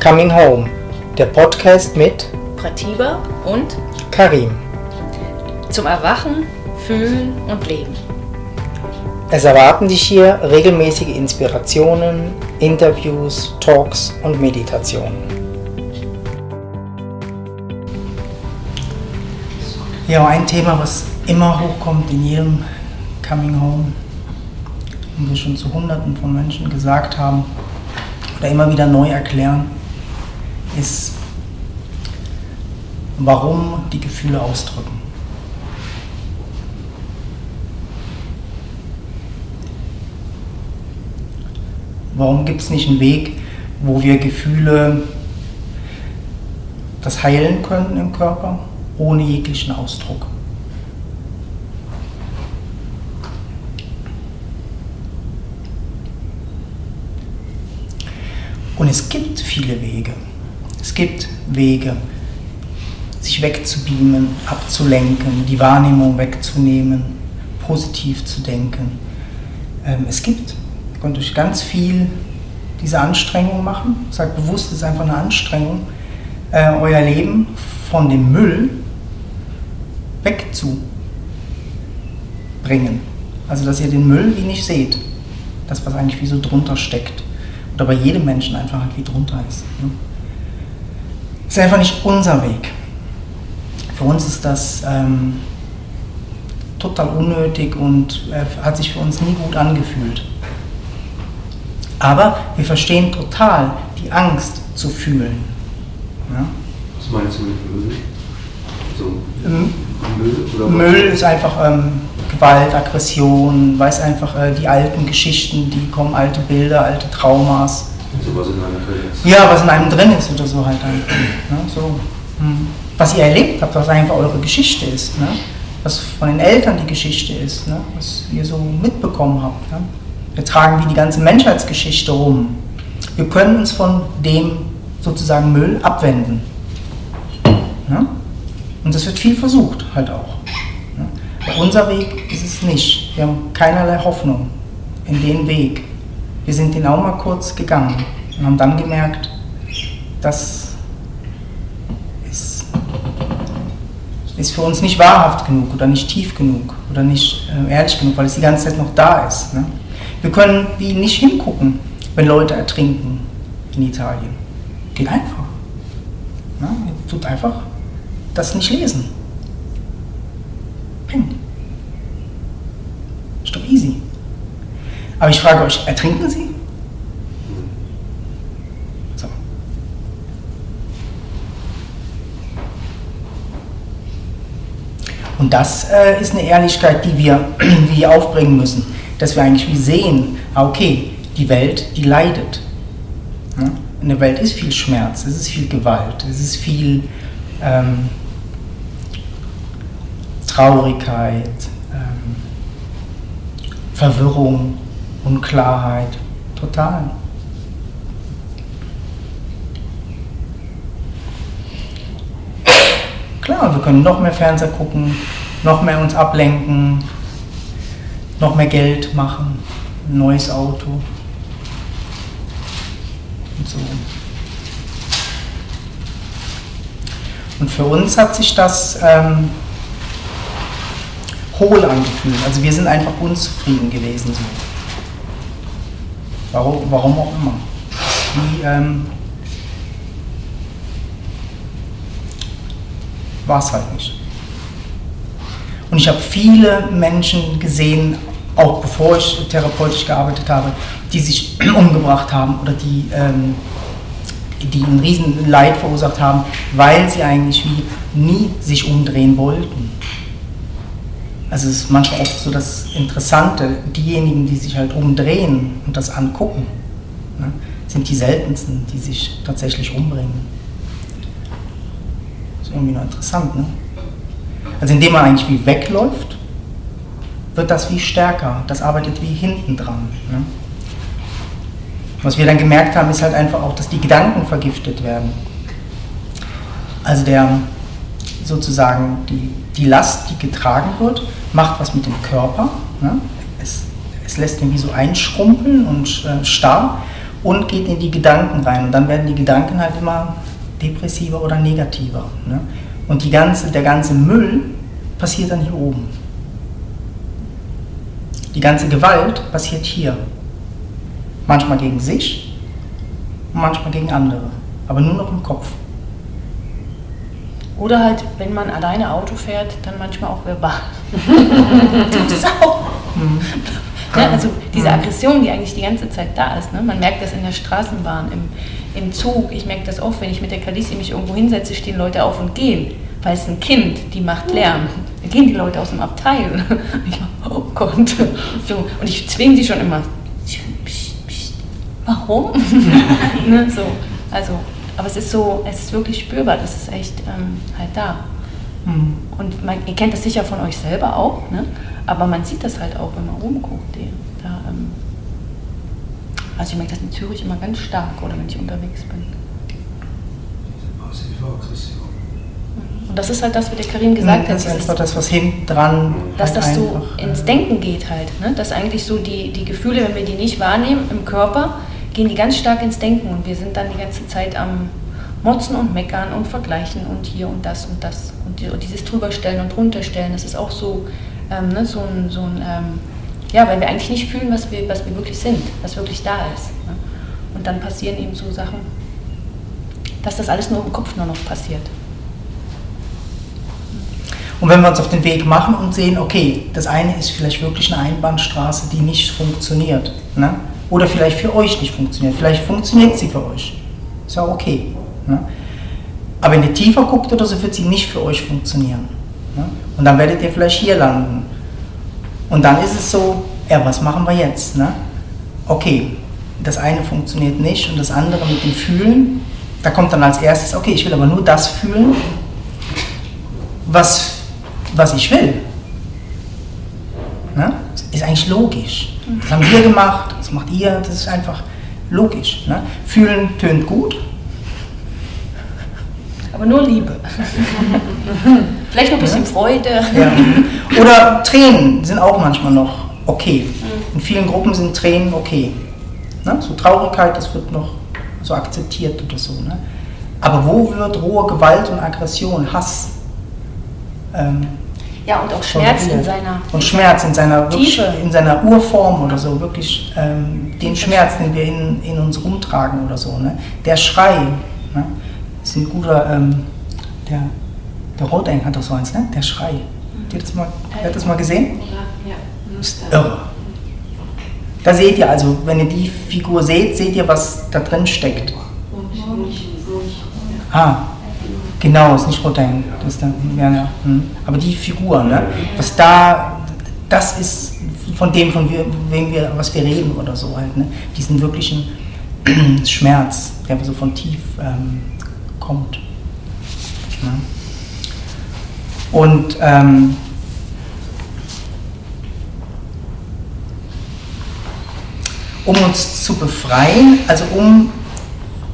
Coming Home, der Podcast mit Pratiba und Karim. zum Erwachen, Fühlen und Leben. Es erwarten dich hier regelmäßige Inspirationen, Interviews, Talks und Meditationen. Ja, ein Thema, was immer hochkommt in jedem Coming Home und wir schon zu Hunderten von Menschen gesagt haben oder immer wieder neu erklären, ist, warum die Gefühle ausdrücken. Warum gibt es nicht einen Weg, wo wir Gefühle das heilen könnten im Körper, ohne jeglichen Ausdruck? Und es gibt viele Wege. Es gibt Wege, sich wegzubeamen, abzulenken, die Wahrnehmung wegzunehmen, positiv zu denken. Ähm, es gibt, ihr könnt euch ganz viel diese Anstrengung machen. Sagt bewusst, es ist einfach eine Anstrengung, äh, euer Leben von dem Müll wegzubringen. Also, dass ihr den Müll wie nicht seht. Das, was eigentlich wie so drunter steckt. Oder bei jedem Menschen einfach halt wie drunter ist. Ne? Ist einfach nicht unser Weg. Für uns ist das ähm, total unnötig und äh, hat sich für uns nie gut angefühlt. Aber wir verstehen total die Angst zu fühlen. Ja? Was meinst du mit Müll? So, Ähm, Müll oder Müll ist einfach ähm, Gewalt, Aggression, weiß einfach äh, die alten Geschichten, die kommen, alte Bilder, alte Traumas. Sowas in einer Verletzung. Ja, was in einem drin ist oder so halt einfach. Ne? So, hm. Was ihr erlebt habt, was einfach eure Geschichte ist. Ne? Was von den Eltern die Geschichte ist, ne? was ihr so mitbekommen habt. Ne? Wir tragen wie die ganze Menschheitsgeschichte rum. Wir können uns von dem sozusagen Müll abwenden. Ne? Und das wird viel versucht, halt auch. Ne? Aber unser Weg ist es nicht. Wir haben keinerlei Hoffnung in den Weg. Wir sind den auch mal kurz gegangen und haben dann gemerkt, das ist, ist für uns nicht wahrhaft genug oder nicht tief genug oder nicht äh, ehrlich genug, weil es die ganze Zeit noch da ist. Ne? Wir können wie nicht hingucken, wenn Leute ertrinken in Italien. Geht einfach. Ne? Tut einfach das nicht lesen. Peng. Ist doch easy. Aber ich frage euch, ertrinken sie? So. Und das äh, ist eine Ehrlichkeit, die wir, die aufbringen müssen. Dass wir eigentlich wie sehen, ah, okay, die Welt, die leidet. Ja? In der Welt ist viel Schmerz, es ist viel Gewalt, es ist viel ähm, Traurigkeit, ähm, Verwirrung, Unklarheit, total. Klar, wir können noch mehr Fernseher gucken, noch mehr uns ablenken, noch mehr Geld machen, ein neues Auto und so. Und für uns hat sich das ähm, hohl angefühlt. Also wir sind einfach unzufrieden gewesen. So. Warum, warum auch immer. Wie ähm, war es halt nicht. Und ich habe viele Menschen gesehen, auch bevor ich therapeutisch gearbeitet habe, die sich umgebracht haben oder die, ähm, die ein riesen Leid verursacht haben, weil sie eigentlich wie nie sich umdrehen wollten. Also es ist manchmal oft so das Interessante, diejenigen, die sich halt umdrehen und das angucken, ne, sind die seltensten, die sich tatsächlich umbringen. Ist irgendwie noch interessant, ne? Also indem man eigentlich wie wegläuft, wird das wie stärker, das arbeitet wie hinten dran. Ne? Was wir dann gemerkt haben, ist halt einfach auch, dass die Gedanken vergiftet werden. Also der sozusagen die, die Last, die getragen wird, macht was mit dem Körper. Ne? Es, es lässt ihn wie so einschrumpeln und äh, starr und geht in die Gedanken rein. Und dann werden die Gedanken halt immer depressiver oder negativer. Ne? Und die ganze, der ganze Müll passiert dann hier oben. Die ganze Gewalt passiert hier. Manchmal gegen sich manchmal gegen andere. Aber nur noch im Kopf. Oder halt, wenn man alleine Auto fährt, dann manchmal auch verbal. du Sau! Mhm. Ne? Also diese Aggression, die eigentlich die ganze Zeit da ist. Ne? Man merkt das in der Straßenbahn, im, im Zug. Ich merke das oft, wenn ich mit der Kalisi mich irgendwo hinsetze, stehen Leute auf und gehen. Weil es ein Kind, die macht Lärm. Da gehen die Leute aus dem Abteil. Ich mache, oh Gott. So. Und ich zwinge die schon immer. Warum? ne? so. Also, aber es ist so, es ist wirklich spürbar, das ist echt ähm, halt da. Mhm. Und man, ihr kennt das sicher von euch selber auch, ne? aber man sieht das halt auch, wenn man rumguckt. Da, ähm, also ich merke das in Zürich immer ganz stark oder wenn ich unterwegs bin. Und das ist halt das, was der Karim gesagt ja, das hat. Das ist einfach das, was hinten dran. Dass halt das so ins Denken geht halt. Ne? Dass eigentlich so die, die Gefühle, wenn wir die nicht wahrnehmen im Körper, gehen die ganz stark ins Denken und wir sind dann die ganze Zeit am Motzen und Meckern und Vergleichen und hier und das und das und, dieses Drüberstellen und Runterstellen, das ist auch so, ähm, ne, so ein, so ein ähm, ja, weil wir eigentlich nicht fühlen, was wir, was wir wirklich sind, was wirklich da ist. Ne? Und dann passieren eben so Sachen, dass das alles nur im Kopf nur noch passiert. Und wenn wir uns auf den Weg machen und sehen, okay, das eine ist vielleicht wirklich eine Einbahnstraße, die nicht funktioniert. Ne? Oder vielleicht für euch nicht funktioniert. Vielleicht funktioniert sie für euch. Ist ja okay. Ne? Aber wenn ihr tiefer guckt oder so, wird sie nicht für euch funktionieren. Ne? Und dann werdet ihr vielleicht hier landen. Und dann ist es so, ja, was machen wir jetzt? Ne? Okay, das eine funktioniert nicht und das andere mit dem Fühlen, da kommt dann als erstes, okay, ich will aber nur das fühlen, was, was ich will. Ne? Ist eigentlich logisch. Das haben wir gemacht, das macht ihr, das ist einfach logisch. Ne? Fühlen tönt gut. Aber nur Liebe. Vielleicht noch ein bisschen ja. Freude. Ja. Oder Tränen sind auch manchmal noch okay. In vielen Gruppen sind Tränen okay. Ne? So Traurigkeit, das wird noch so akzeptiert oder so. Ne? Aber wo wird rohe Gewalt und Aggression, Hass, ähm, ja, und auch Schmerz in seiner Und Schmerz in seiner, Tiefe. in seiner Urform oder so, wirklich ähm, den Schmerz, den wir in, in uns rumtragen oder so. Ne? Der Schrei, ne? ist ein guter, ähm, der, der Roteng hat doch so eins, ne? der Schrei. Habt ihr das mal, habt das mal gesehen? Ja. Ist irre. Da seht ihr also, wenn ihr die Figur seht, seht ihr, was da drin steckt. Ah, Genau, ist nicht Rotain. Das ist dann, ja, ja. Hm. Aber die Figur, ne? was da, das ist von dem, von wem wir, was wir reden oder so halt, ne? diesen wirklichen Schmerz, der so von tief ähm, kommt. Ne? Und ähm, um uns zu befreien, also um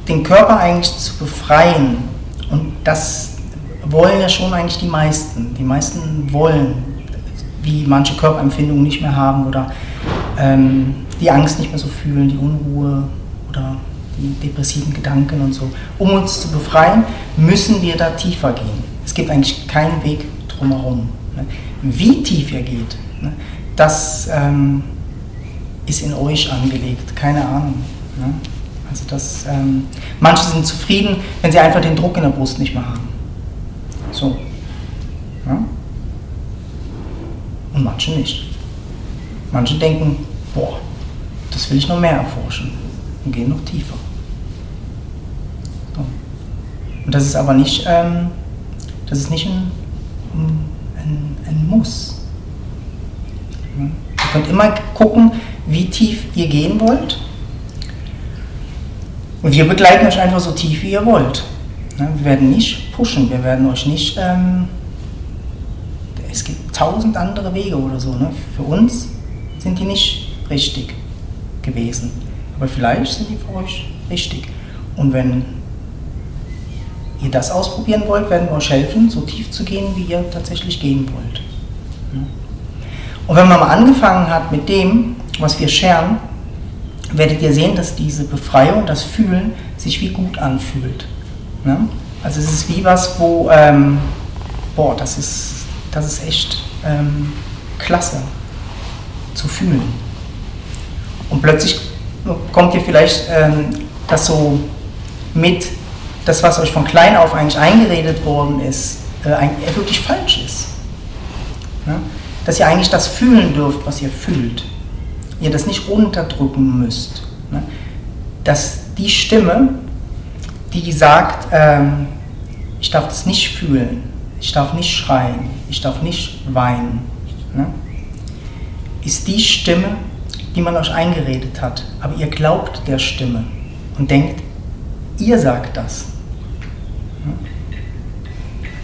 den Körper eigentlich zu befreien und das wollen ja schon eigentlich die meisten. Die meisten wollen, wie manche Körperempfindungen nicht mehr haben oder ähm, die Angst nicht mehr so fühlen, die Unruhe oder die depressiven Gedanken und so. Um uns zu befreien, müssen wir da tiefer gehen. Es gibt eigentlich keinen Weg drumherum. Ne? Wie tief ihr geht, ne? das ähm, ist in euch angelegt, keine Ahnung. Ne? Also das, ähm, manche sind zufrieden, wenn sie einfach den Druck in der Brust nicht mehr haben. So. Ja? Und manche nicht. Manche denken, boah, das will ich noch mehr erforschen und gehen noch tiefer. So. Und das ist aber nicht, ähm, das ist nicht ein, ein, ein Muss. Ihr könnt immer gucken, wie tief ihr gehen wollt und wir begleiten euch einfach so tief, wie ihr wollt. Ne, wir werden nicht pushen, wir werden euch nicht. Ähm, es gibt tausend andere Wege oder so. Ne? Für uns sind die nicht richtig gewesen. Aber vielleicht sind die für euch richtig. Und wenn ihr das ausprobieren wollt, werden wir euch helfen, so tief zu gehen, wie ihr tatsächlich gehen wollt. Und wenn man mal angefangen hat mit dem, was wir scheren, werdet ihr sehen, dass diese Befreiung, das Fühlen sich wie gut anfühlt. Ne? Also es ist wie was, wo, ähm, boah, das ist, das ist echt ähm, klasse zu fühlen. Und plötzlich kommt ihr vielleicht ähm, das so mit, das, was euch von klein auf eigentlich eingeredet worden ist, äh, wirklich falsch ist. Ne? Dass ihr eigentlich das fühlen dürft, was ihr fühlt. Ihr das nicht runterdrücken müsst. Ne? Dass die Stimme, die sagt, ähm, ich darf das nicht fühlen, ich darf nicht schreien, ich darf nicht weinen, ne? ist die Stimme, die man euch eingeredet hat. Aber ihr glaubt der Stimme und denkt, ihr sagt das.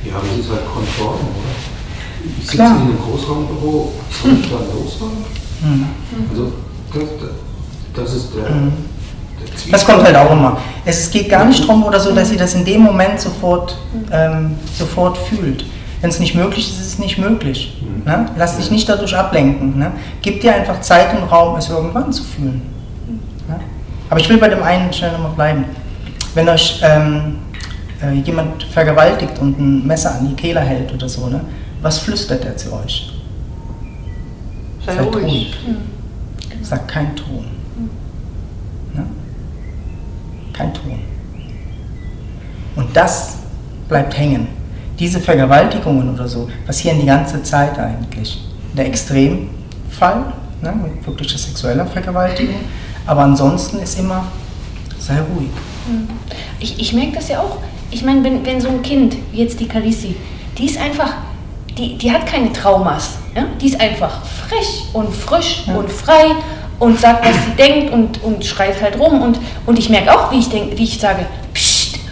Ja, aber ist halt konform, oder? Ich sitze in einem Großraumbüro, soll ich da losfahren? Mhm. Also, das, das ist der. Mhm. Das kommt halt auch immer. Es geht gar nicht darum oder so, dass ihr das in dem Moment sofort, ähm, sofort fühlt. Wenn es nicht möglich ist, ist es nicht möglich. Mhm. Ne? Lass dich nicht dadurch ablenken. Ne? Gib dir einfach Zeit und Raum, es irgendwann zu fühlen. Ne? Aber ich will bei dem einen schnell nochmal bleiben. Wenn euch ähm, äh, jemand vergewaltigt und ein Messer an die Kehle hält oder so, ne? was flüstert er zu euch? Sei Seid ruhig. ruhig. Mhm. Sagt kein Ton. Ne? Kein Ton. Und das bleibt hängen diese Vergewaltigungen oder so passieren die ganze Zeit eigentlich. Der Extremfall, ne, mit wirklicher sexueller Vergewaltigung, aber ansonsten ist immer, sei ruhig. Mhm. Ich, ich merke das ja auch. Ich meine, wenn, wenn so ein Kind, wie jetzt die Kalisi, die ist einfach, die, die hat keine Traumas. Ja? Die ist einfach frech und frisch ja. und frei und sagt, was sie denkt und, und schreit halt rum. Und, und ich merke auch, wie ich, denk, wie ich sage,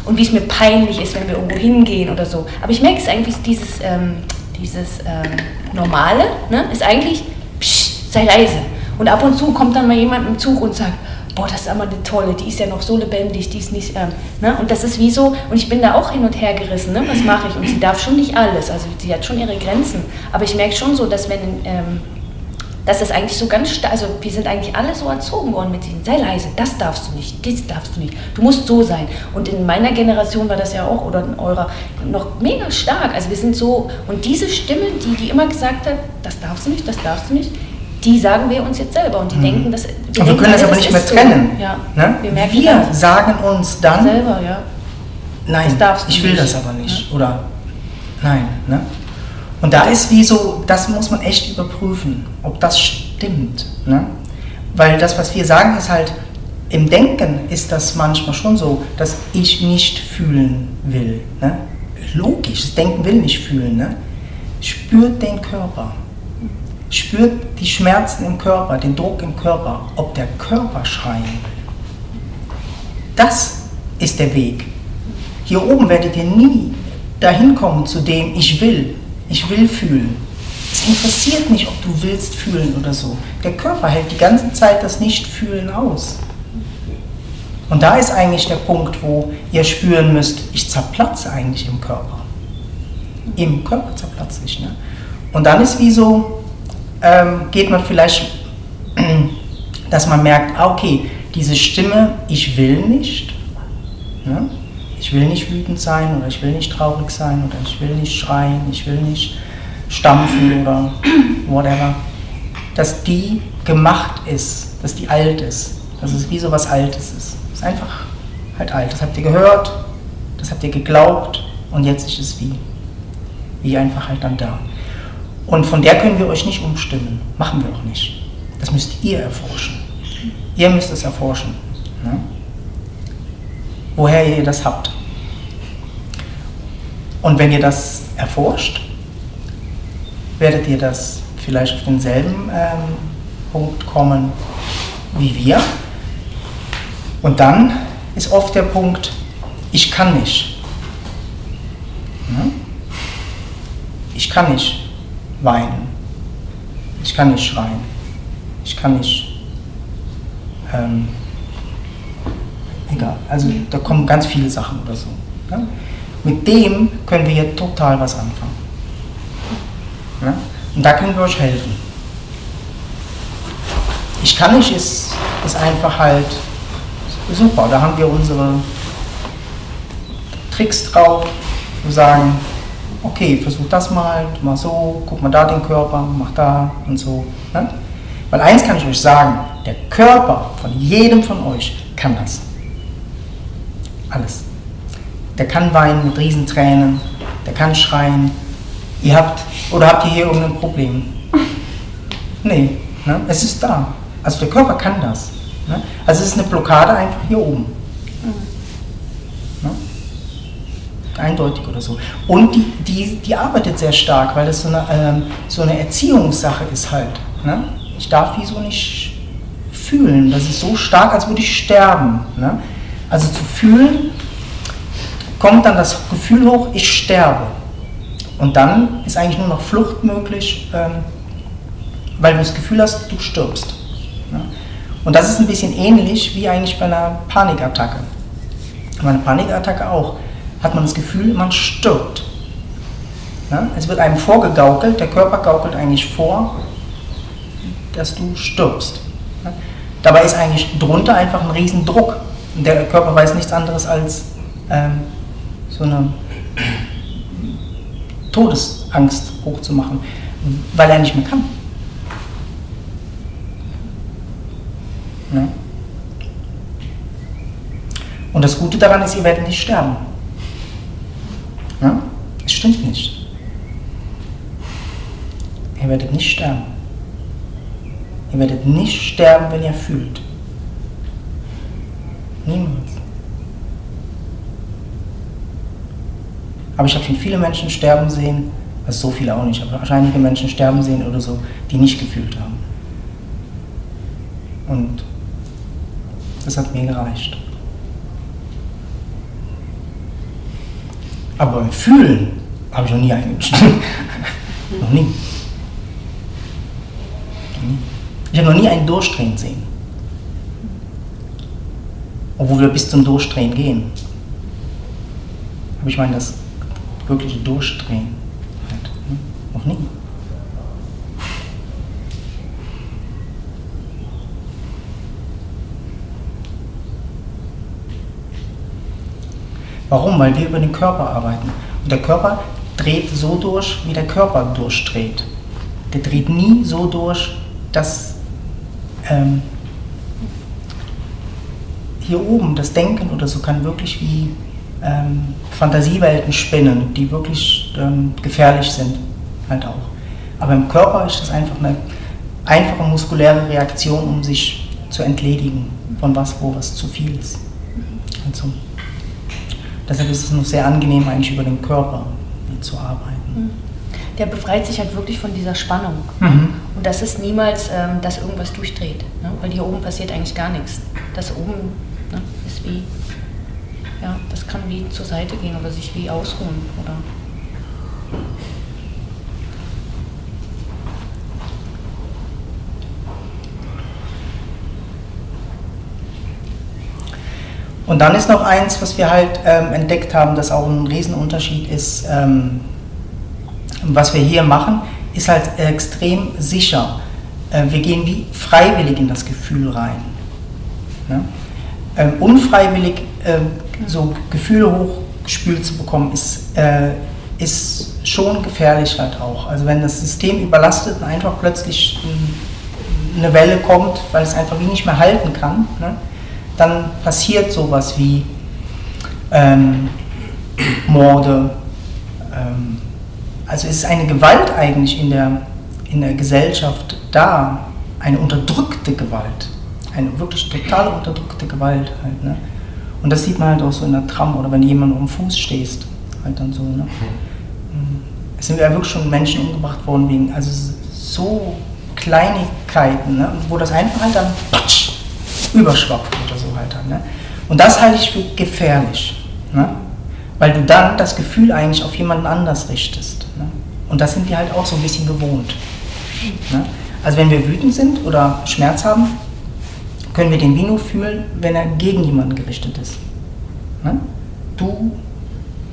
und wie es mir peinlich ist, wenn wir irgendwo hingehen oder so. Aber ich merke es eigentlich, dieses, ähm, dieses ähm, Normale ne, ist eigentlich, psch, sei leise. Und ab und zu kommt dann mal jemand im Zug und sagt, boah, das ist aber eine tolle, die ist ja noch so lebendig, die ist nicht, ähm, ne? und das ist wie so, und ich bin da auch hin und her gerissen, ne? was mache ich? Und sie darf schon nicht alles, also sie hat schon ihre Grenzen, aber ich merke schon so, dass wenn ähm, dass das eigentlich so ganz also wir sind eigentlich alle so erzogen worden mit denen, sei leise, das darfst du nicht, das darfst du nicht, du musst so sein. Und in meiner Generation war das ja auch, oder in eurer, noch mega stark. Also wir sind so, und diese Stimme, die, die immer gesagt hat, das darfst du nicht, das darfst du nicht, die sagen wir uns jetzt selber und die mhm. denken, dass. Wir, wir denken, können das aber nicht mehr trennen. So. Ja. Ne? Wir, wir sagen uns dann. Selber, ja. Nein, ich will nicht. das aber nicht. Ja. Oder nein. Ne? Und da ist wie so, das muss man echt überprüfen, ob das stimmt. Ne? Weil das, was wir sagen, ist halt, im Denken ist das manchmal schon so, dass ich nicht fühlen will. Ne? Logisch, das Denken will nicht fühlen. Ne? Spürt den Körper. Spürt die Schmerzen im Körper, den Druck im Körper, ob der Körper schreien will. Das ist der Weg. Hier oben werdet ihr nie dahin kommen zu dem Ich will, ich will fühlen. Es interessiert nicht, ob du willst fühlen oder so. Der Körper hält die ganze Zeit das Nicht-Fühlen aus. Und da ist eigentlich der Punkt, wo ihr spüren müsst, ich zerplatze eigentlich im Körper. Im Körper zerplatze ich. Ne? Und dann ist wie so, ähm, geht man vielleicht, dass man merkt, ah, okay, diese Stimme, ich will nicht, ne? Ich will nicht wütend sein oder ich will nicht traurig sein oder ich will nicht schreien, ich will nicht stampfen oder whatever, dass die gemacht ist, dass die alt ist, dass es wie so was Altes ist. Es ist einfach halt alt. Das habt ihr gehört, das habt ihr geglaubt und jetzt ist es wie. Wie einfach halt dann da. Und von der können wir euch nicht umstimmen. Machen wir auch nicht. Das müsst ihr erforschen. Ihr müsst es erforschen. Ne? Woher ihr das habt. Und wenn ihr das erforscht, werdet ihr das vielleicht auf denselben ähm, Punkt kommen wie wir. Und dann ist oft der Punkt, ich kann nicht. Ich kann nicht weinen. Ich kann nicht schreien. Ich kann nicht ähm, egal. Also da kommen ganz viele Sachen oder so. Ja? Mit dem können wir hier total was anfangen. Ja? Und da können wir euch helfen. Ich kann nicht, ist, ist einfach halt super. Da haben wir unsere Tricks drauf. Wir sagen, okay, versuch das mal, mach so, guck mal da den Körper, mach da und so. Ne? Weil eins kann ich euch sagen, der Körper von jedem von euch kann das. Alles. Der kann weinen mit Riesentränen, der kann schreien. Ihr habt, oder habt ihr hier irgendein Problem? Nee, ne? es ist da. Also der Körper kann das. Ne? Also es ist eine Blockade einfach hier oben. Ne? Eindeutig oder so. Und die, die, die arbeitet sehr stark, weil das so eine, ähm, so eine Erziehungssache ist halt. Ne? Ich darf wieso nicht fühlen. Das ist so stark, als würde ich sterben. Ne? Also zu fühlen, kommt dann das Gefühl hoch, ich sterbe. Und dann ist eigentlich nur noch Flucht möglich, ähm, weil du das Gefühl hast, du stirbst. Und das ist ein bisschen ähnlich wie eigentlich bei einer Panikattacke. Bei einer Panikattacke auch hat man das Gefühl, man stirbt. Es wird einem vorgegaukelt, der Körper gaukelt eigentlich vor, dass du stirbst. Dabei ist eigentlich drunter einfach ein Riesendruck. Der Körper weiß nichts anderes als ähm, so eine Todesangst hochzumachen, weil er nicht mehr kann. Ja. Und das Gute daran ist, ihr werdet nicht sterben. Ja? Es stimmt nicht. Ihr werdet nicht sterben. Ihr werdet nicht sterben, wenn ihr fühlt. Niemals. Aber ich habe schon viele Menschen sterben sehen, also so viele auch nicht, aber einige Menschen sterben sehen oder so, die nicht gefühlt haben. Und das hat mir gereicht. Aber beim Fühlen habe ich noch nie eingeschnitten. noch nie. Ich habe noch nie einen durchdrehen sehen. Obwohl wir bis zum Durchdrehen gehen. Aber ich meine das wirkliche Durchdrehen. Halt, ne? Noch nie. Warum? Weil wir über den Körper arbeiten. Und der Körper dreht so durch, wie der Körper durchdreht. Der dreht nie so durch, dass ähm, hier oben das Denken oder so kann wirklich wie ähm, Fantasiewelten spinnen, die wirklich ähm, gefährlich sind, halt auch. Aber im Körper ist das einfach eine einfache muskuläre Reaktion, um sich zu entledigen von was, wo was zu viel ist. Also, deshalb ist es noch sehr angenehm, eigentlich über den Körper zu arbeiten. Der befreit sich halt wirklich von dieser Spannung. Mhm. Und das ist niemals, ähm, dass irgendwas durchdreht. Ne? Weil hier oben passiert eigentlich gar nichts. Das oben ne, ist wie, ja, das kann wie zur Seite gehen oder sich wie ausruhen. Oder Und dann ist noch eins, was wir halt ähm, entdeckt haben, das auch ein Riesenunterschied ist, ähm, was wir hier machen, ist halt extrem sicher. Äh, wir gehen wie freiwillig in das Gefühl rein. Ne? Ähm, unfreiwillig äh, so Gefühle hochgespült zu bekommen, ist, äh, ist schon gefährlich halt auch. Also wenn das System überlastet und einfach plötzlich eine Welle kommt, weil es einfach wie nicht mehr halten kann, ne? dann passiert sowas wie ähm, Morde. Ähm, also es ist eine Gewalt eigentlich in der, in der Gesellschaft da, eine unterdrückte Gewalt, eine wirklich total unterdrückte Gewalt halt. Ne? Und das sieht man halt auch so in der Tram oder wenn jemand um den Fuß stehst, halt dann so. Ne? Mhm. Es sind ja wirklich schon Menschen umgebracht worden wegen, also so Kleinigkeiten, ne? wo das einfach halt dann patsch, überschwappt oder so halt dann. Ne? Und das halte ich für gefährlich, ne? weil du dann das Gefühl eigentlich auf jemanden anders richtest. Ne? Und das sind die halt auch so ein bisschen gewohnt. Ne? Also wenn wir wütend sind oder Schmerz haben, können wir den Vino fühlen, wenn er gegen jemanden gerichtet ist. Ne? Du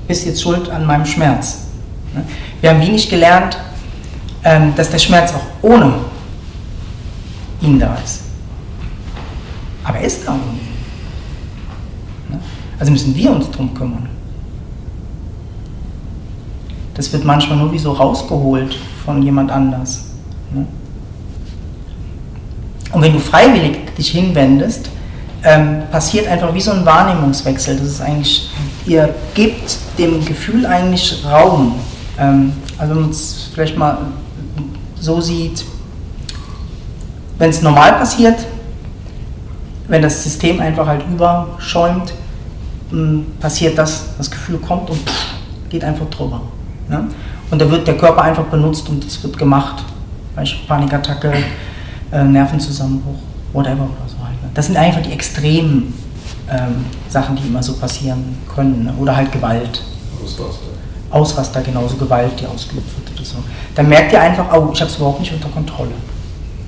bist jetzt schuld an meinem Schmerz. Ne? Wir haben wenig gelernt, ähm, dass der Schmerz auch ohne ihn da ist. Aber er ist da unten. Ne? Also müssen wir uns drum kümmern. Das wird manchmal nur wie so rausgeholt von jemand anders. Und wenn du freiwillig dich hinwendest, ähm, passiert einfach wie so ein Wahrnehmungswechsel. Das ist eigentlich, ihr gebt dem Gefühl eigentlich Raum. Ähm, also wenn man es vielleicht mal so sieht, wenn es normal passiert, wenn das System einfach halt überschäumt, hm, passiert das, das Gefühl kommt und geht einfach drüber. Ne? Und da wird der Körper einfach benutzt und es wird gemacht. Beispiel Panikattacke, äh, Nervenzusammenbruch, whatever oder so halt. Ne? Das sind einfach die extremen ähm, Sachen, die immer so passieren können. Ne? Oder halt Gewalt. Ausraster. Ausraster, genauso Gewalt, die ausgeübt wird oder so. Dann merkt ihr einfach, oh, ich habe es überhaupt nicht unter Kontrolle.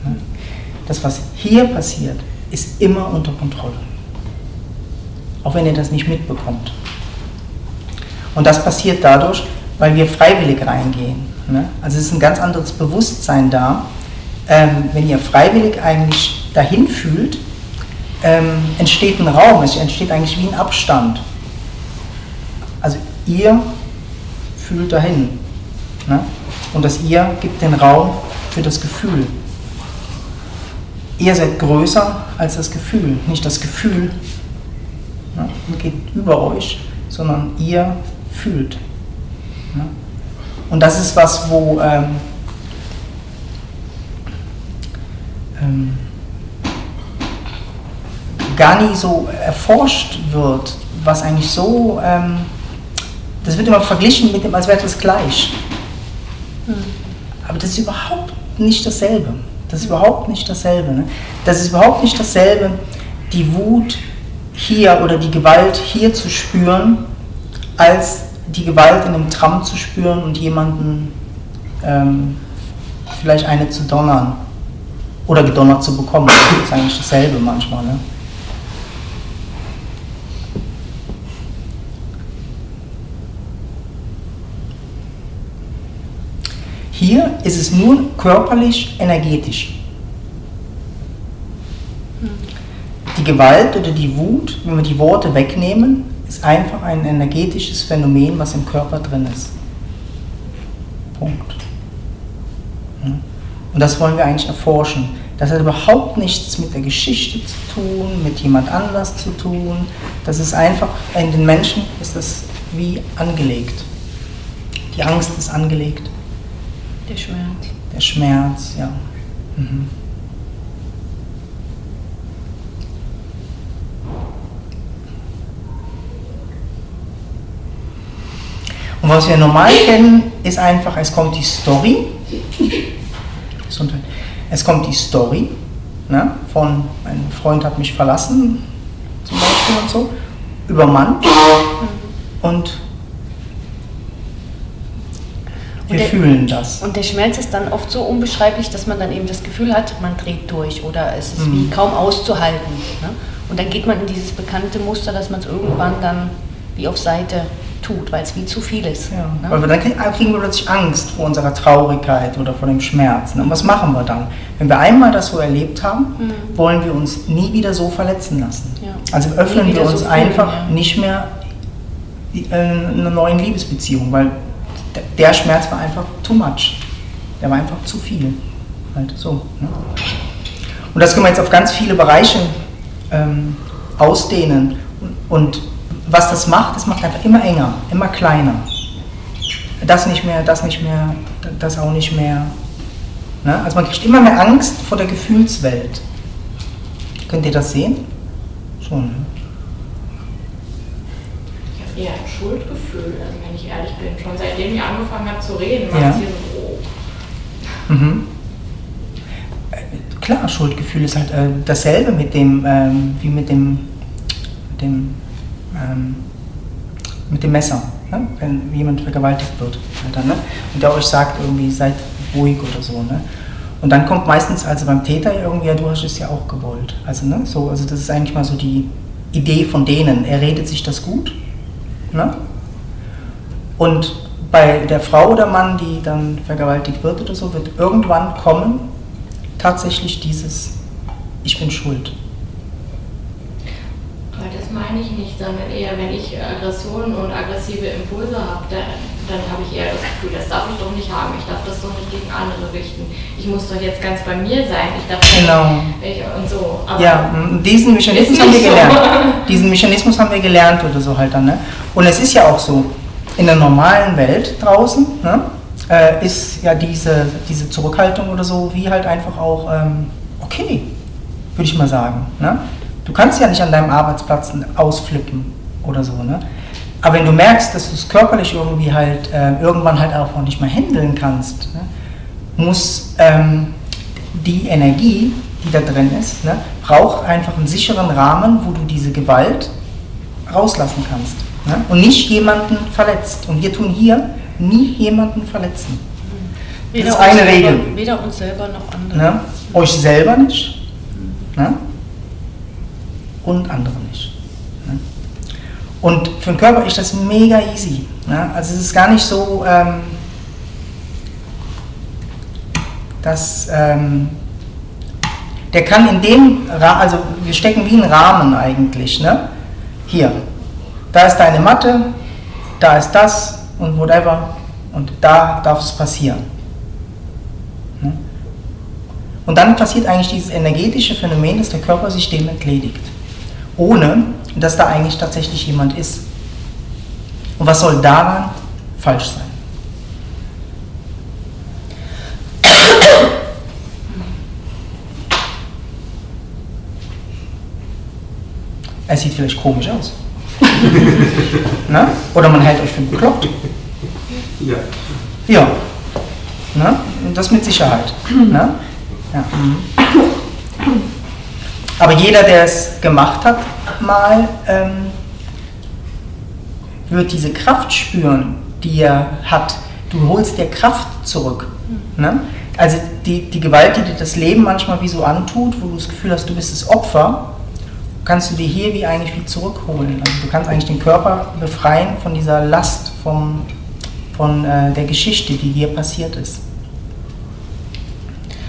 Ne? Das, was hier passiert, ist immer unter Kontrolle. Auch wenn ihr das nicht mitbekommt. Und das passiert dadurch, weil wir freiwillig reingehen. Ne? Also es ist ein ganz anderes Bewusstsein da. Ähm, wenn ihr freiwillig eigentlich dahin fühlt, ähm, entsteht ein Raum, es entsteht eigentlich wie ein Abstand. Also ihr fühlt dahin. Ne? Und das ihr gibt den Raum für das Gefühl. Ihr seid größer als das Gefühl. Nicht das Gefühl ne, geht über euch, sondern ihr fühlt. Ne? Und das ist was, wo ähm, ähm, gar nie so erforscht wird, was eigentlich so, ähm, das wird immer verglichen mit dem, als wäre das gleich. Hm. Aber das ist überhaupt nicht dasselbe. Das ist überhaupt nicht dasselbe. Ne? Das ist überhaupt nicht dasselbe, die Wut hier oder die Gewalt hier zu spüren, als die Gewalt in einem Tram zu spüren und jemanden ähm, vielleicht eine zu donnern oder gedonnert zu bekommen. Das ist eigentlich dasselbe manchmal. Ne? Hier ist es nur körperlich, energetisch. Die Gewalt oder die Wut, wenn wir die Worte wegnehmen, ist einfach ein energetisches Phänomen, was im Körper drin ist. Punkt. Und das wollen wir eigentlich erforschen. Das hat überhaupt nichts mit der Geschichte zu tun, mit jemand anders zu tun. Das ist einfach, in den Menschen ist das wie angelegt. Die Angst ist angelegt. Der Schmerz. Der Schmerz, ja. Mhm. Und was wir normal kennen, ist einfach, es kommt die Story. Es kommt die Story ne, von, mein Freund hat mich verlassen, zum Beispiel und so, übermannt. Und wir der, fühlen das. Und der Schmerz ist dann oft so unbeschreiblich, dass man dann eben das Gefühl hat, man dreht durch oder es ist mhm. wie kaum auszuhalten. Ne? Und dann geht man in dieses bekannte Muster, dass man es irgendwann dann wie auf Seite tut, weil es wie zu viel ist. Ja. Ne? Weil dann kriegen wir plötzlich Angst vor unserer Traurigkeit oder vor dem Schmerz. Ne? Und was machen wir dann? Wenn wir einmal das so erlebt haben, mhm. wollen wir uns nie wieder so verletzen lassen. Ja. Also öffnen wir uns so einfach ja. nicht mehr in äh, einer neuen Liebesbeziehung, weil der Schmerz war einfach too much. Der war einfach zu viel. Halt so. Ne? Und das können wir jetzt auf ganz viele Bereiche ähm, ausdehnen. Und was das macht, das macht einfach immer enger, immer kleiner. Das nicht mehr, das nicht mehr, das auch nicht mehr. Ne? Also man kriegt immer mehr Angst vor der Gefühlswelt. Könnt ihr das sehen? Schon. Ne? Ich habe eher ein Schuldgefühl, also wenn ich ehrlich bin. Schon seitdem ich angefangen habe zu reden, war ja. es hier so, oh. Mhm. Äh, klar, Schuldgefühl ist halt äh, dasselbe mit dem, ähm, wie mit dem, mit dem ähm, mit dem Messer, ne? wenn jemand vergewaltigt wird. Alter, ne? Und der euch sagt, irgendwie seid ruhig oder so. Ne? Und dann kommt meistens, also beim Täter irgendwie, ja, du hast es ja auch gewollt. Also, ne? so, also das ist eigentlich mal so die Idee von denen. Er redet sich das gut. Ne? Und bei der Frau oder Mann, die dann vergewaltigt wird oder so, wird irgendwann kommen tatsächlich dieses Ich bin schuld. Das meine ich nicht, sondern eher, wenn ich Aggressionen und aggressive Impulse habe, dann, dann habe ich eher das Gefühl, das darf ich doch nicht haben, ich darf das doch nicht gegen andere richten. Ich muss doch jetzt ganz bei mir sein, ich darf genau. nicht und so. Aber ja, diesen Mechanismus haben wir gelernt. Diesen Mechanismus haben wir gelernt oder so halt dann. Ne? Und es ist ja auch so, in der normalen Welt draußen, ne, äh, ist ja diese, diese Zurückhaltung oder so wie halt einfach auch ähm, okay, würde ich mal sagen. Ne? Du kannst ja nicht an deinem Arbeitsplatz ausflippen oder so. Ne? Aber wenn du merkst, dass du es körperlich irgendwie halt äh, irgendwann halt auch nicht mehr handeln kannst, ne, muss ähm, die Energie, die da drin ist, ne, braucht einfach einen sicheren Rahmen, wo du diese Gewalt rauslassen kannst ne, und nicht jemanden verletzt. Und wir tun hier nie jemanden verletzen. Weder das ist eine selber, Regel. Weder uns selber noch andere. Ne? Euch selber nicht ne? Und andere nicht. Ne? Und für den Körper ist das mega easy. Ne? Also es ist gar nicht so, ähm, dass ähm, der kann in dem, Rahmen, also wir stecken wie einen Rahmen eigentlich. Ne? Hier, da ist deine Matte, da ist das und whatever und da darf es passieren. Ne? Und dann passiert eigentlich dieses energetische Phänomen, dass der Körper sich dem entledigt, ohne dass da eigentlich tatsächlich jemand ist. Und was soll daran falsch sein? Es sieht vielleicht komisch aus. Oder man hält euch für bekloppt. Ja. Ja. Ne? Das mit Sicherheit. Ne? Ja. Aber jeder, der es gemacht hat, mal, ähm, wird diese Kraft spüren, die er hat. Du holst dir Kraft zurück. Ne? Also die, die Gewalt, die dir das Leben manchmal wie so antut, wo du das Gefühl hast, du bist das Opfer, kannst du dir hier wie eigentlich wie zurückholen. Also du kannst eigentlich den Körper befreien von dieser Last, vom, von äh, der Geschichte, die dir passiert ist.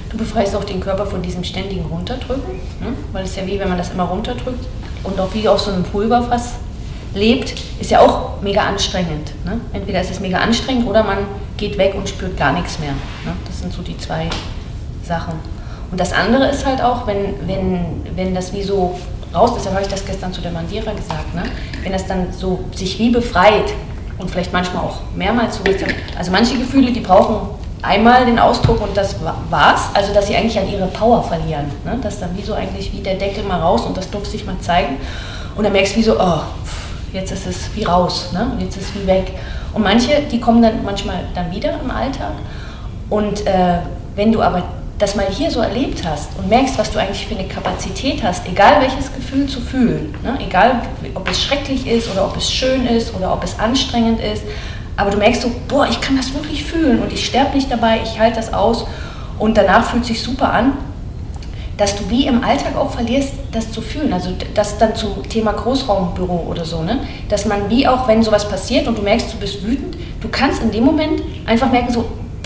Du befreist auch den Körper von diesem ständigen Runterdrücken, ne? weil es ja wie, wenn man das immer runterdrückt und auch wie auf so einem Pulverfass lebt, ist ja auch mega anstrengend. Ne? Entweder ist es mega anstrengend oder man geht weg und spürt gar nichts mehr. Ne? Das sind so die zwei Sachen. Und das andere ist halt auch, wenn, wenn, wenn das wie so raus, deshalb habe ich das gestern zu der Mandira gesagt, ne? wenn das dann so sich wie befreit und vielleicht manchmal auch mehrmals so ist, also manche Gefühle, die brauchen einmal den Ausdruck und das war's, also dass sie eigentlich an ihre Power verlieren, ne? dass dann wie so eigentlich wie der Deckel mal raus und das durfte sich mal zeigen und dann merkst du wie so, oh, jetzt ist es wie raus ne? jetzt ist es wie weg. Und manche, die kommen dann manchmal dann wieder im Alltag und äh, wenn du aber das mal hier so erlebt hast und merkst, was du eigentlich für eine Kapazität hast, egal welches Gefühl zu fühlen, ne? egal ob es schrecklich ist oder ob es schön ist oder ob es anstrengend ist, aber du merkst so, boah, ich kann das wirklich fühlen und ich sterbe nicht dabei, ich halte das aus und danach fühlt sich super an, dass du wie im Alltag auch verlierst, das zu fühlen. Also das dann zum Thema Großraumbüro oder so, ne? dass man wie auch, wenn sowas passiert und du merkst, du bist wütend, du kannst in dem Moment einfach merken so,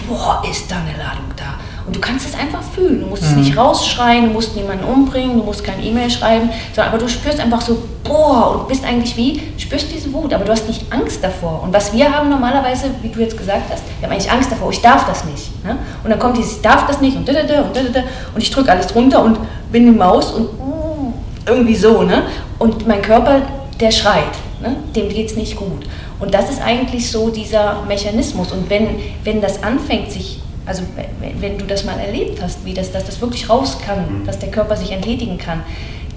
boah, ist da eine Ladung da. Und du kannst es einfach fühlen. Du musst mhm. es nicht rausschreien, du musst niemanden umbringen, du musst kein E-Mail schreiben, sondern aber du spürst einfach so, boah, und bist eigentlich wie, spürst diese Wut, aber du hast nicht Angst davor. Und was wir haben normalerweise, wie du jetzt gesagt hast, wir haben eigentlich Angst davor, ich darf das nicht. Ne? Und dann kommt dieses, ich darf das nicht und da, da, und da, da, und ich drücke alles drunter und bin eine Maus und uh, irgendwie so. Ne? Und mein Körper, der schreit, ne? dem geht es nicht gut. Und das ist eigentlich so dieser Mechanismus. Und wenn, wenn das anfängt, sich also wenn du das mal erlebt hast, wie das, dass das wirklich raus kann, mhm. dass der Körper sich entledigen kann,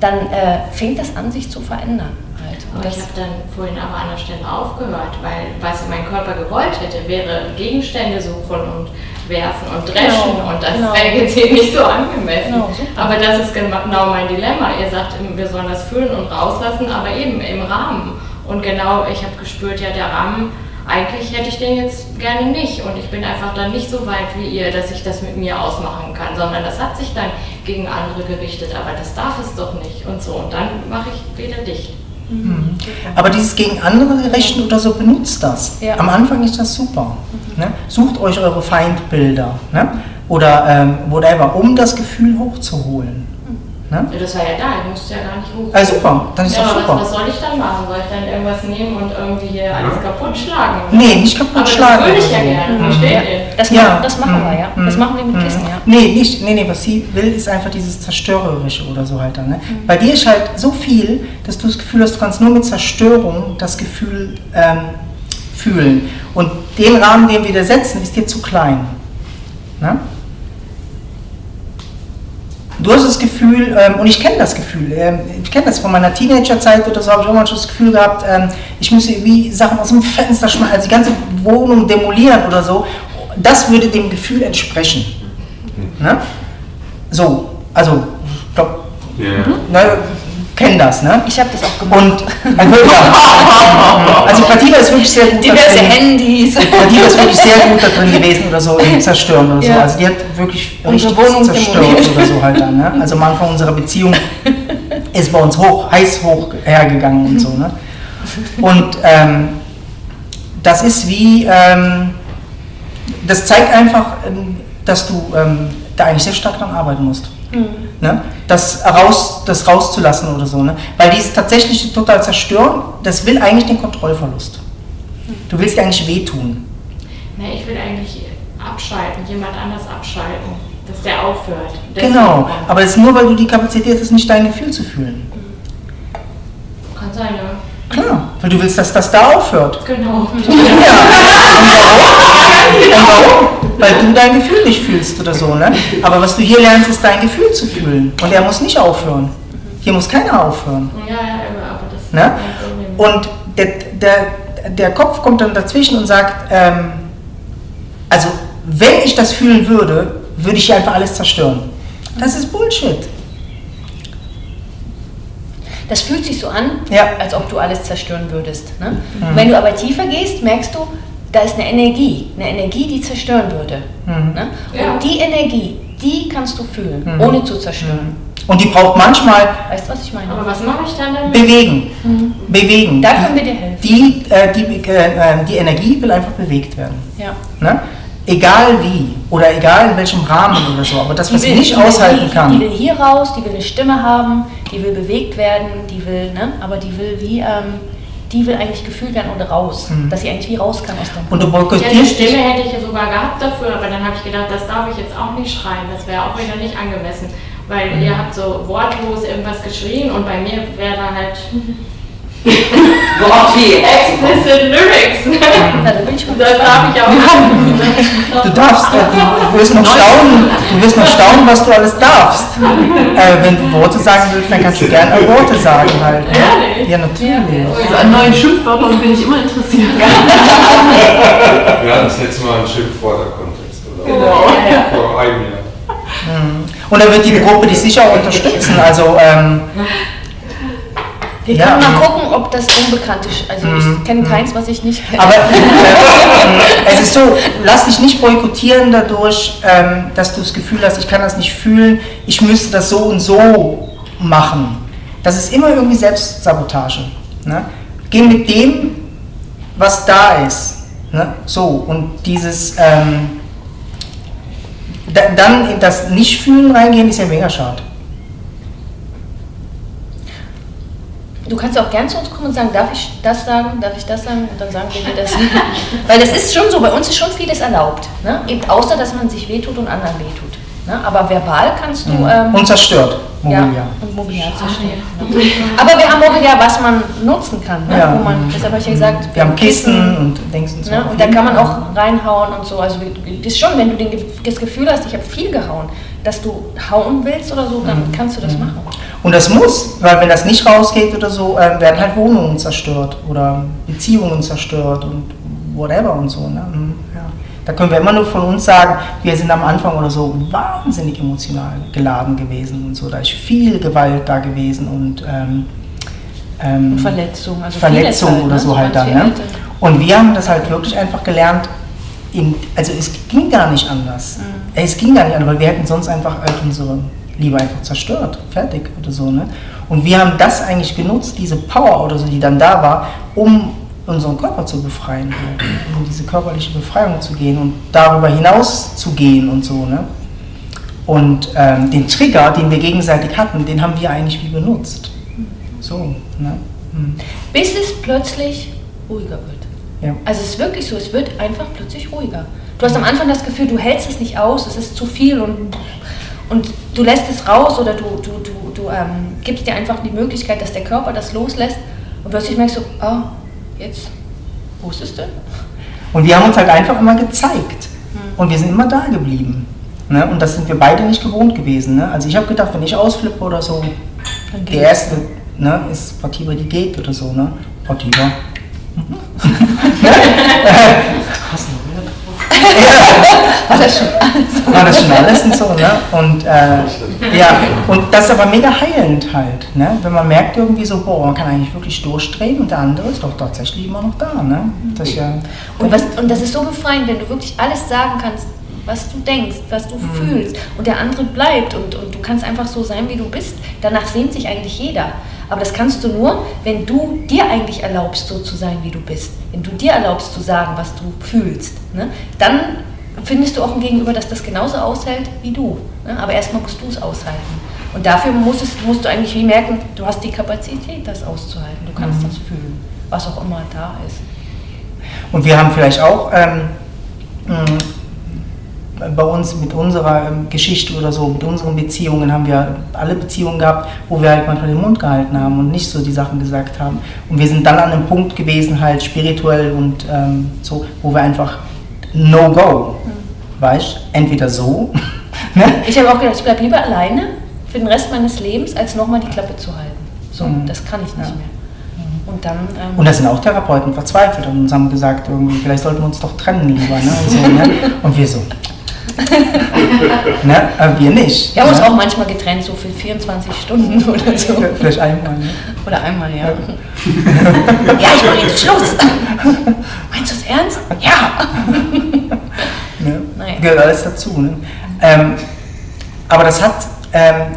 dann äh, fängt das an, sich zu verändern. Halt. Aber ich habe dann vorhin aber an der Stelle aufgehört, weil was mein Körper gewollt hätte, wäre Gegenstände suchen und werfen und dreschen genau, und das genau. wäre jetzt hier nicht so angemessen. Genau, aber das ist genau mein Dilemma. Ihr sagt, wir sollen das füllen und rauslassen, aber eben im Rahmen. Und genau, ich habe gespürt, ja, der Rahmen eigentlich hätte ich den jetzt gerne nicht und ich bin einfach dann nicht so weit wie ihr, dass ich das mit mir ausmachen kann, sondern das hat sich dann gegen andere gerichtet, aber das darf es doch nicht und so und dann mache ich wieder dicht. Mhm. Aber dieses gegen andere richten oder so benutzt das. Ja. Am Anfang ist das super. Mhm. Ne? Sucht euch eure Feindbilder ne? oder ähm, whatever, um das Gefühl hochzuholen. Mhm. Ne? Ja, das war ja da, ich musste ja gar nicht hoch. Also super, dann ist ja, doch super. Was, was, soll ich dann machen? Soll ich dann irgendwas nehmen und irgendwie hier alles kaputt schlagen? Nee, nicht kaputt aber schlagen. Das würde ich ja gerne, mhm. versteht ihr? Das, ja. machen, das machen mhm. wir, ja. Das mhm. machen wir mit mhm. Kissen, ja. Nee, nicht, nee, nee, was sie will, ist einfach dieses Zerstörerische oder so halt dann. Ne? Mhm. Bei dir ist halt so viel, dass du das Gefühl hast, du kannst nur mit Zerstörung das Gefühl ähm, fühlen. Und den Rahmen, den wir da setzen, ist dir zu klein. Ne? Du hast das Gefühl, ähm, und ich kenne das Gefühl, ähm, ich kenne das von meiner Teenagerzeit oder so, habe ich auch manchmal das Gefühl gehabt, ähm, ich müsse wie Sachen aus dem Fenster schmeißen, also die ganze Wohnung demolieren oder so. Das würde dem Gefühl entsprechen. Ne? So, also, ich glaube, yeah. ne, kennen das, ne? Ich habe das auch gemacht. Und, also, also Prativa ist wirklich sehr gut Diverse. Handys. Prativa ist wirklich sehr gut da drin gewesen oder so, im Zerstören oder so. Ja. Also die hat wirklich Unsere Wohnung zerstört oder so halt dann, ne? Also am Anfang unserer Beziehung ist bei uns hoch, heiß hoch hergegangen und so, ne? Und ähm, das ist wie, ähm, das zeigt einfach, ähm, dass du ähm, da eigentlich sehr stark dran arbeiten musst. Mhm. Ne? Das, raus, das rauszulassen oder so. Ne? Weil dieses tatsächliche total zerstören, das will eigentlich den Kontrollverlust. Du willst eigentlich wehtun. Ne, ich will eigentlich abschalten, jemand anders abschalten, dass der aufhört. Deswegen genau, aber das ist nur, weil du die Kapazität hast, nicht dein Gefühl zu fühlen. Kann sein, ja. Klar, weil du willst, dass das da aufhört. Genau. Ja. Und warum? Und warum? Weil du dein Gefühl nicht fühlst oder so, ne? Aber was du hier lernst, ist dein Gefühl zu fühlen. Und er muss nicht aufhören. Hier muss keiner aufhören. Ja, ja, aber das ne? Und der, der, der Kopf kommt dann dazwischen und sagt, ähm, also wenn ich das fühlen würde, würde ich hier einfach alles zerstören. Das ist Bullshit. Das fühlt sich so an, ja. als ob du alles zerstören würdest. Ne? Mhm. Wenn du aber tiefer gehst, merkst du, da ist eine Energie, eine Energie, die zerstören würde. Mhm. Ne? Ja. Und die Energie, die kannst du fühlen, mhm. ohne zu zerstören. Mhm. Und die braucht manchmal. Weißt du, was ich meine? Aber was mache ich dann damit? Bewegen. Mhm. Bewegen. Da können wir dir helfen. Die, äh, die, äh, die Energie will einfach bewegt werden. Ja. Ne? Egal wie oder egal in welchem Rahmen oder so, aber das, was sie nicht aushalten die, kann. Die will hier raus, die will eine Stimme haben, die will bewegt werden, die will, ne? aber die will wie. Ähm, die will eigentlich gefühlt werden oder raus, mhm. dass sie eigentlich wie raus kann aus dem Und du boykottierst ja, die Stimme hätte ich ja sogar gehabt dafür, aber dann habe ich gedacht, das darf ich jetzt auch nicht schreien, das wäre auch wieder nicht angemessen, weil mhm. ihr habt so wortlos irgendwas geschrien und bei mir wäre da halt Worthy. Explicit Lyrics. das darf ich auch ja. Du darfst, äh, du wirst noch staunen, du wirst noch staunen, was du alles darfst. Äh, wenn du Worte sagen willst, dann kannst du gerne Worte sagen halt. Ne? Ehrlich? Ja, natürlich. Also an neuen Schimpfwörtern bin ich immer interessiert. Wir hatten das letzte Mal ein Schimpfwörter-Kontext, oder? Genau. Vor einem Jahr. Mhm. Und da wird die Gruppe dich sicher unterstützen. Also ähm, wir ja, können mal gucken, ob das unbekannt ist. Also ich mhm. kenne keins, was ich nicht kenne. Aber es ist so, lass dich nicht boykottieren dadurch, ähm, dass du das Gefühl hast, ich kann das nicht fühlen, ich müsste das so und so machen. Das ist immer irgendwie Selbstsabotage. Ne? Geh mit dem, was da ist. Ne? So, und dieses ähm, dann in das Nicht-Fühlen reingehen, ist ja mega schade. Du kannst auch gern zu uns kommen und sagen, darf ich das sagen, darf ich das sagen? Und dann sagen wir dir das. Weil das ist schon so, bei uns ist schon vieles erlaubt. Ne? Eben außer, dass man sich wehtut und anderen wehtut. Ne? Aber verbal kannst du... Mhm. Ähm, und zerstört. Mobiliar. Ja, und Mobiliar zerstört. Ne? Aber wir haben Mobiliar, was man nutzen kann. Ne? Ja. Wo man, deshalb habe ich ja gesagt... Wir, wir haben Kissen und Dings und so. Ne? Und da kann man auch reinhauen und so. Also das ist schon, wenn du den, das Gefühl hast, ich habe viel gehauen, dass du hauen willst oder so, dann mhm. kannst du das mhm. machen. Und das muss, weil wenn das nicht rausgeht oder so, äh, werden halt Wohnungen zerstört oder Beziehungen zerstört und whatever und so. Ne? Mhm, ja. Da können wir immer nur von uns sagen, wir sind am Anfang oder so wahnsinnig emotional geladen gewesen und so. Da ist viel Gewalt da gewesen und ähm, ähm, Verletzung, also Verletzung halt, oder ne? so halt dann. Ne? Und wir haben das halt wirklich einfach gelernt, in, also es ging gar nicht anders. Mhm. Es ging gar nicht anders, weil wir hätten sonst einfach halt unsere lieber einfach zerstört, fertig oder so. Ne? Und wir haben das eigentlich genutzt, diese Power oder so, die dann da war, um unseren Körper zu befreien, um diese körperliche Befreiung zu gehen und darüber hinaus zu gehen und so. Ne? Und ähm, den Trigger, den wir gegenseitig hatten, den haben wir eigentlich wie benutzt. So, ne? Hm. Bis es plötzlich ruhiger wird. Ja. Also es ist wirklich so, es wird einfach plötzlich ruhiger. Du hast am Anfang das Gefühl, du hältst es nicht aus, es ist zu viel und, und du lässt es raus oder du, du, du, du ähm, gibst dir einfach die Möglichkeit, dass der Körper das loslässt und plötzlich merkst du, ah, oh, jetzt, wo ist es denn? Und wir haben uns halt einfach immer gezeigt hm. und wir sind immer da geblieben. Ne? Und das sind wir beide nicht gewohnt gewesen. Ne? Also ich habe gedacht, wenn ich ausflippe oder so, der erste ne, ist Partiba die geht oder so. Ne? Partiba. War das schon alles? War das schon alles und so, ne? Und, äh, ja, und das ist aber mega heilend halt, ne? Wenn man merkt irgendwie so, boah, man kann eigentlich wirklich durchdrehen und der andere ist doch tatsächlich immer noch da, ne? Das ja, und, was, und das ist so befreiend, wenn du wirklich alles sagen kannst, was du denkst, was du mhm. fühlst und der andere bleibt und, und du kannst einfach so sein, wie du bist. Danach sehnt sich eigentlich jeder. Aber das kannst du nur, wenn du dir eigentlich erlaubst, so zu sein, wie du bist. Wenn du dir erlaubst zu sagen, was du fühlst. Ne? Dann findest du auch ein Gegenüber, das das genauso aushält wie du. Ne? Aber erstmal musst du es aushalten. Und dafür musst, es, musst du eigentlich wie merken, du hast die Kapazität, das auszuhalten. Du kannst mhm. das fühlen, was auch immer da ist. Und wir haben vielleicht auch ähm, bei uns mit unserer ähm, Geschichte oder so, mit unseren Beziehungen haben wir alle Beziehungen gehabt, wo wir halt manchmal den Mund gehalten haben und nicht so die Sachen gesagt haben. Und wir sind dann an einem Punkt gewesen, halt spirituell und ähm, so, wo wir einfach no go, mhm. weißt entweder so. ne? Ich habe auch gedacht, ich bleibe lieber alleine für den Rest meines Lebens, als nochmal die Klappe zu halten. So, mhm. das kann ich nicht ja. mehr. Und dann. Ähm und da sind auch Therapeuten verzweifelt und uns haben gesagt, irgendwie, vielleicht sollten wir uns doch trennen lieber. Ne? Und, so, ne? und wir so, ne? Aber wir nicht. Wir haben uns ne? auch manchmal getrennt, so für 24 Stunden oder so. Vielleicht einmal. Ne? Oder einmal, ja. ja, ich mache jetzt Schluss. Meinst du es ernst? Ja. Ne? Naja. Gehört alles dazu. Ne? Ähm, aber das hat, ähm,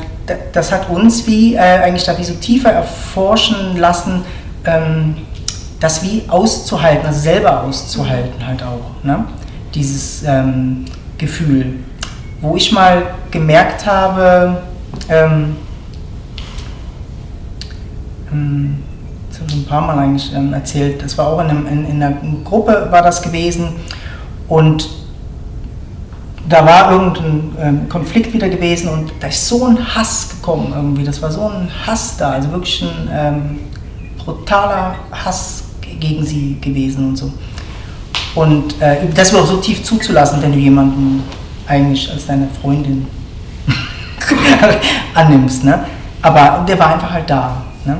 das hat uns wie äh, eigentlich da wie so tiefer erforschen lassen, ähm, das wie auszuhalten, also selber auszuhalten halt auch. Ne? Dieses ähm, Gefühl, wo ich mal gemerkt habe, ähm, ähm, das habe ich ein paar Mal eigentlich ähm, erzählt, das war auch in, einem, in, in, einer Gruppe war das gewesen. Und da war irgendein ähm, Konflikt wieder gewesen und da ist so ein Hass gekommen irgendwie, das war so ein Hass da, also wirklich ein ähm, brutaler Hass gegen sie gewesen und so. Und äh, das auch so tief zuzulassen, wenn du jemanden eigentlich als deine Freundin annimmst. Ne? Aber der war einfach halt da. Ne?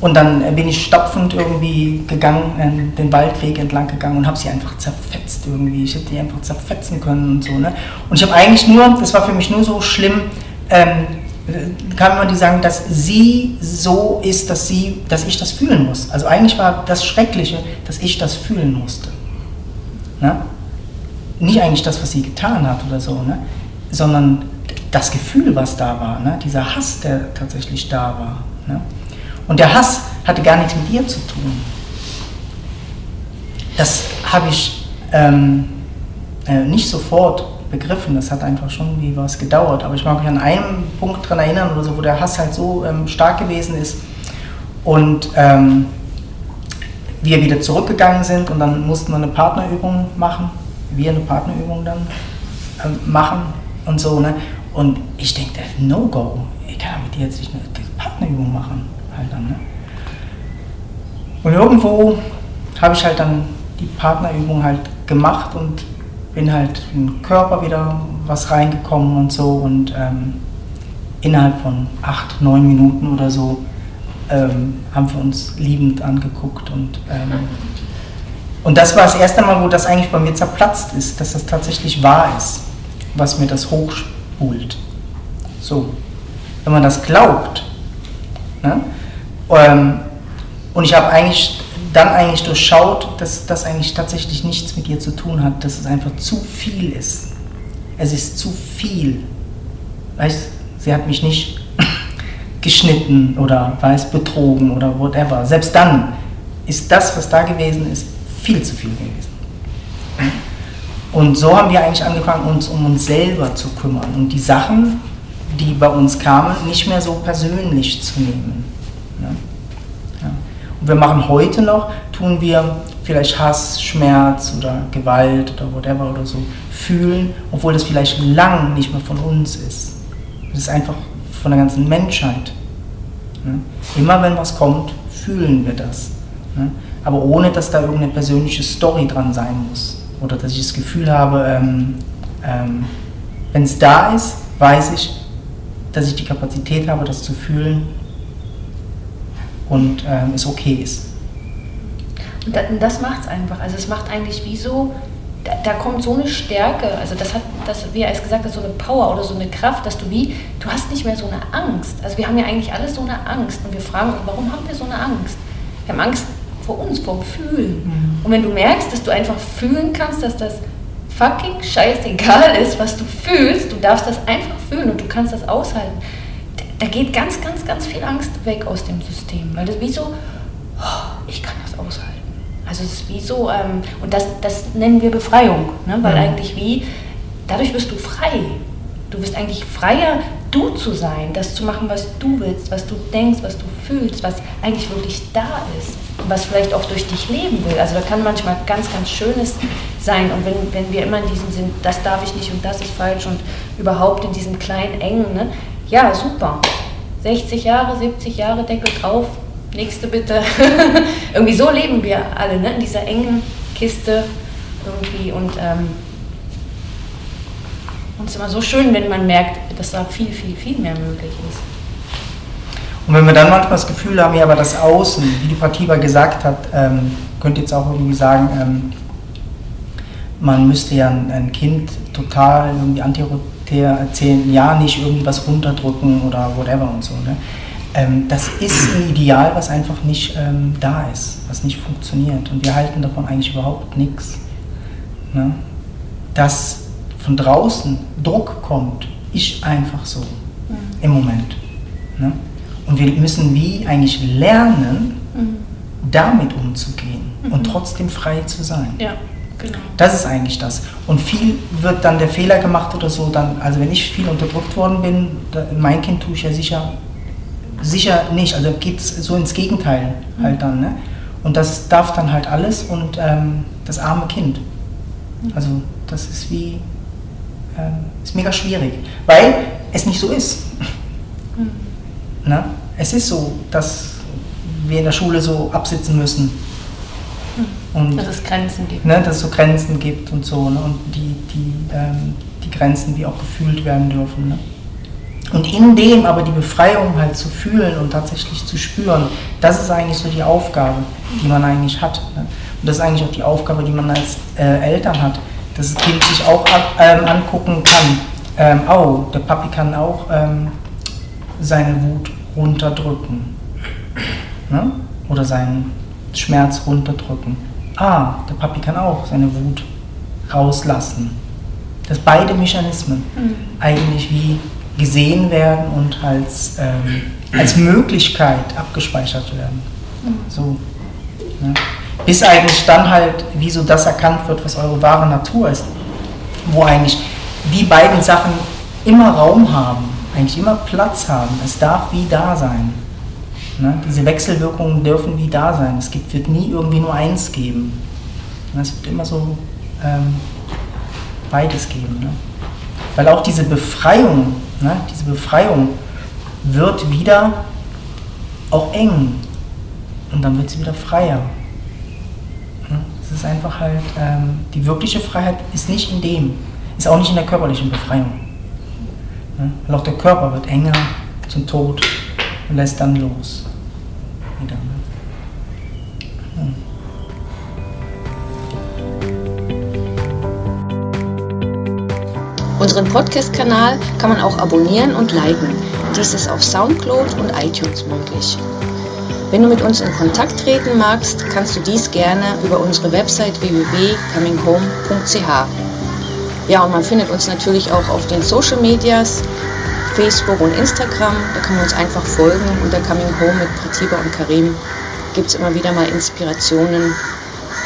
Und dann bin ich stapfend irgendwie gegangen, äh, den Waldweg entlang gegangen und habe sie einfach zerfetzt irgendwie. Ich hätte die einfach zerfetzen können und so. Ne? Und ich habe eigentlich nur, das war für mich nur so schlimm, ähm, kann man die sagen, dass sie so ist, dass, sie, dass ich das fühlen muss. Also eigentlich war das Schreckliche, dass ich das fühlen musste. Ne? Nicht eigentlich das, was sie getan hat oder so, ne? sondern das Gefühl, was da war, ne? dieser Hass, der tatsächlich da war. Ne? Und der Hass hatte gar nichts mit ihr zu tun. Das habe ich ähm, äh, nicht sofort begriffen, das hat einfach schon wie was gedauert. Aber ich mag mich an einen Punkt daran erinnern, oder so, wo der Hass halt so ähm, stark gewesen ist. Und ähm, wir wieder zurückgegangen sind und dann mussten wir eine Partnerübung machen, wir eine Partnerübung dann äh, machen und so. Ne? Und ich denke, no go, ich kann mit dir jetzt nicht eine Partnerübung machen. Halt dann, ne? Und irgendwo habe ich halt dann die Partnerübung halt gemacht und bin halt den Körper wieder was reingekommen und so und ähm, innerhalb von acht, neun Minuten oder so ähm, haben wir uns liebend angeguckt und ähm, und das war das erste Mal, wo das eigentlich bei mir zerplatzt ist, dass das tatsächlich wahr ist, was mir das hochspult. So, wenn man das glaubt. Ne? Ähm, und ich habe eigentlich dann eigentlich durchschaut, dass das eigentlich tatsächlich nichts mit ihr zu tun hat, dass es einfach zu viel ist. Es ist zu viel. Weißt, sie hat mich nicht geschnitten oder weiß betrogen oder whatever. Selbst dann ist das, was da gewesen ist, viel zu viel gewesen. Und so haben wir eigentlich angefangen, uns um uns selber zu kümmern und die Sachen, die bei uns kamen, nicht mehr so persönlich zu nehmen. Ja? Ja. Und wir machen heute noch, tun wir vielleicht Hass, Schmerz oder Gewalt oder whatever oder so fühlen, obwohl das vielleicht lang nicht mehr von uns ist. Das ist einfach von der ganzen Menschheit. Ne? Immer wenn was kommt, fühlen wir das. Ne? Aber ohne, dass da irgendeine persönliche Story dran sein muss. Oder dass ich das Gefühl habe, ähm, ähm, wenn es da ist, weiß ich, dass ich die Kapazität habe, das zu fühlen und ähm, es okay ist. Und das macht es einfach. Also es macht eigentlich wie so, da, da, kommt so eine Stärke, also das hat, das, wie er es gesagt hat, so eine Power oder so eine Kraft, dass du wie, du hast nicht mehr so eine Angst. Also wir haben ja eigentlich alles so eine Angst und wir fragen uns, warum haben wir so eine Angst? Wir haben Angst vor uns, vor dem Fühlen. Mhm. Und wenn du merkst, dass du einfach fühlen kannst, dass das fucking scheißegal ist, was du fühlst, du darfst das einfach fühlen und du kannst das aushalten, da geht ganz, ganz, ganz viel Angst weg aus dem System, weil das wie so, oh, ich kann das aushalten. Also es ist wie so, ähm, und das, das nennen wir Befreiung, ne? weil mhm. eigentlich wie, dadurch wirst du frei. Du bist eigentlich freier, du zu sein, das zu machen, was du willst, was du denkst, was du fühlst, was eigentlich wirklich da ist und was vielleicht auch durch dich leben will. Also da kann manchmal ganz, ganz Schönes sein. Und wenn, wenn wir immer in diesem Sinn, das darf ich nicht und das ist falsch und überhaupt in diesem kleinen, engen, ne? ja, super. 60 Jahre, 70 Jahre Deckel drauf, nächste bitte. irgendwie so leben wir alle, ne? in dieser engen Kiste irgendwie. Und ähm, es ist immer so schön, wenn man merkt, dass da viel, viel, viel mehr möglich ist. Und wenn wir dann manchmal das Gefühl haben, ja, aber das Außen, wie die Patiba gesagt hat, ähm, könnte jetzt auch irgendwie sagen, ähm, man müsste ja ein, Kind total irgendwie antirotär erzählen, ja, nicht irgendwie was runterdrücken oder whatever und so. Ne? Ähm, das ist ein Ideal, was einfach nicht ähm, da ist, was nicht funktioniert. Und wir halten davon eigentlich überhaupt nichts. Ne? Dass von draußen Druck kommt, ist einfach so mhm. im Moment. Ne? Und wir müssen wie eigentlich lernen, mhm. damit umzugehen mhm. und trotzdem frei zu sein. Ja. Genau. Das ist eigentlich das. Und viel wird dann der Fehler gemacht oder so, dann, also wenn ich viel unterdrückt worden bin, mein Kind tue ich ja sicher sicher nicht. Also geht es so ins Gegenteil halt dann. Ne? Und das darf dann halt alles und ähm, das arme Kind. Also das ist wie, ähm, ist mega schwierig, weil es nicht so ist. Mhm. Ne? Es ist so, dass wir in der Schule so absitzen müssen. Und, dass es Grenzen gibt. Ne, dass es so Grenzen gibt und so. Ne? Und die, die, ähm, die Grenzen, wie auch gefühlt werden dürfen. Ne? Und in dem aber die Befreiung halt zu fühlen und tatsächlich zu spüren, das ist eigentlich so die Aufgabe, die man eigentlich hat. Ne? Und das ist eigentlich auch die Aufgabe, die man als äh, Eltern hat, dass das Kind sich auch ab, ähm, angucken kann. Ähm, oh, der Papi kann auch ähm, seine Wut runterdrücken. Ne? Oder seinen Schmerz runterdrücken. Ah, der Papi kann auch seine Wut rauslassen. Dass beide Mechanismen mhm. eigentlich wie gesehen werden und als, ähm, als Möglichkeit abgespeichert werden. So, ne? Bis eigentlich dann halt, wie so das erkannt wird, was eure wahre Natur ist. Wo eigentlich die beiden Sachen immer Raum haben, eigentlich immer Platz haben. Es darf wie da sein. Ne? Diese Wechselwirkungen dürfen wie da sein. Es gibt, wird nie irgendwie nur eins geben. Es wird immer so ähm, beides geben. Ne? Weil auch diese Befreiung Ne? Diese Befreiung wird wieder auch eng und dann wird sie wieder freier. Ne? Es ist einfach halt, ähm, die wirkliche Freiheit ist nicht in dem, ist auch nicht in der körperlichen Befreiung. Ne? Weil auch der Körper wird enger zum Tod und lässt dann los. Wieder. Unseren Podcast-Kanal kann man auch abonnieren und liken. Dies ist auf Soundcloud und iTunes möglich. Wenn du mit uns in Kontakt treten magst, kannst du dies gerne über unsere Website www.cominghome.ch. Ja, und man findet uns natürlich auch auf den Social Medias, Facebook und Instagram. Da kann man uns einfach folgen. Unter Coming Home mit Pratiba und Karim gibt es immer wieder mal Inspirationen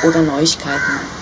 oder Neuigkeiten.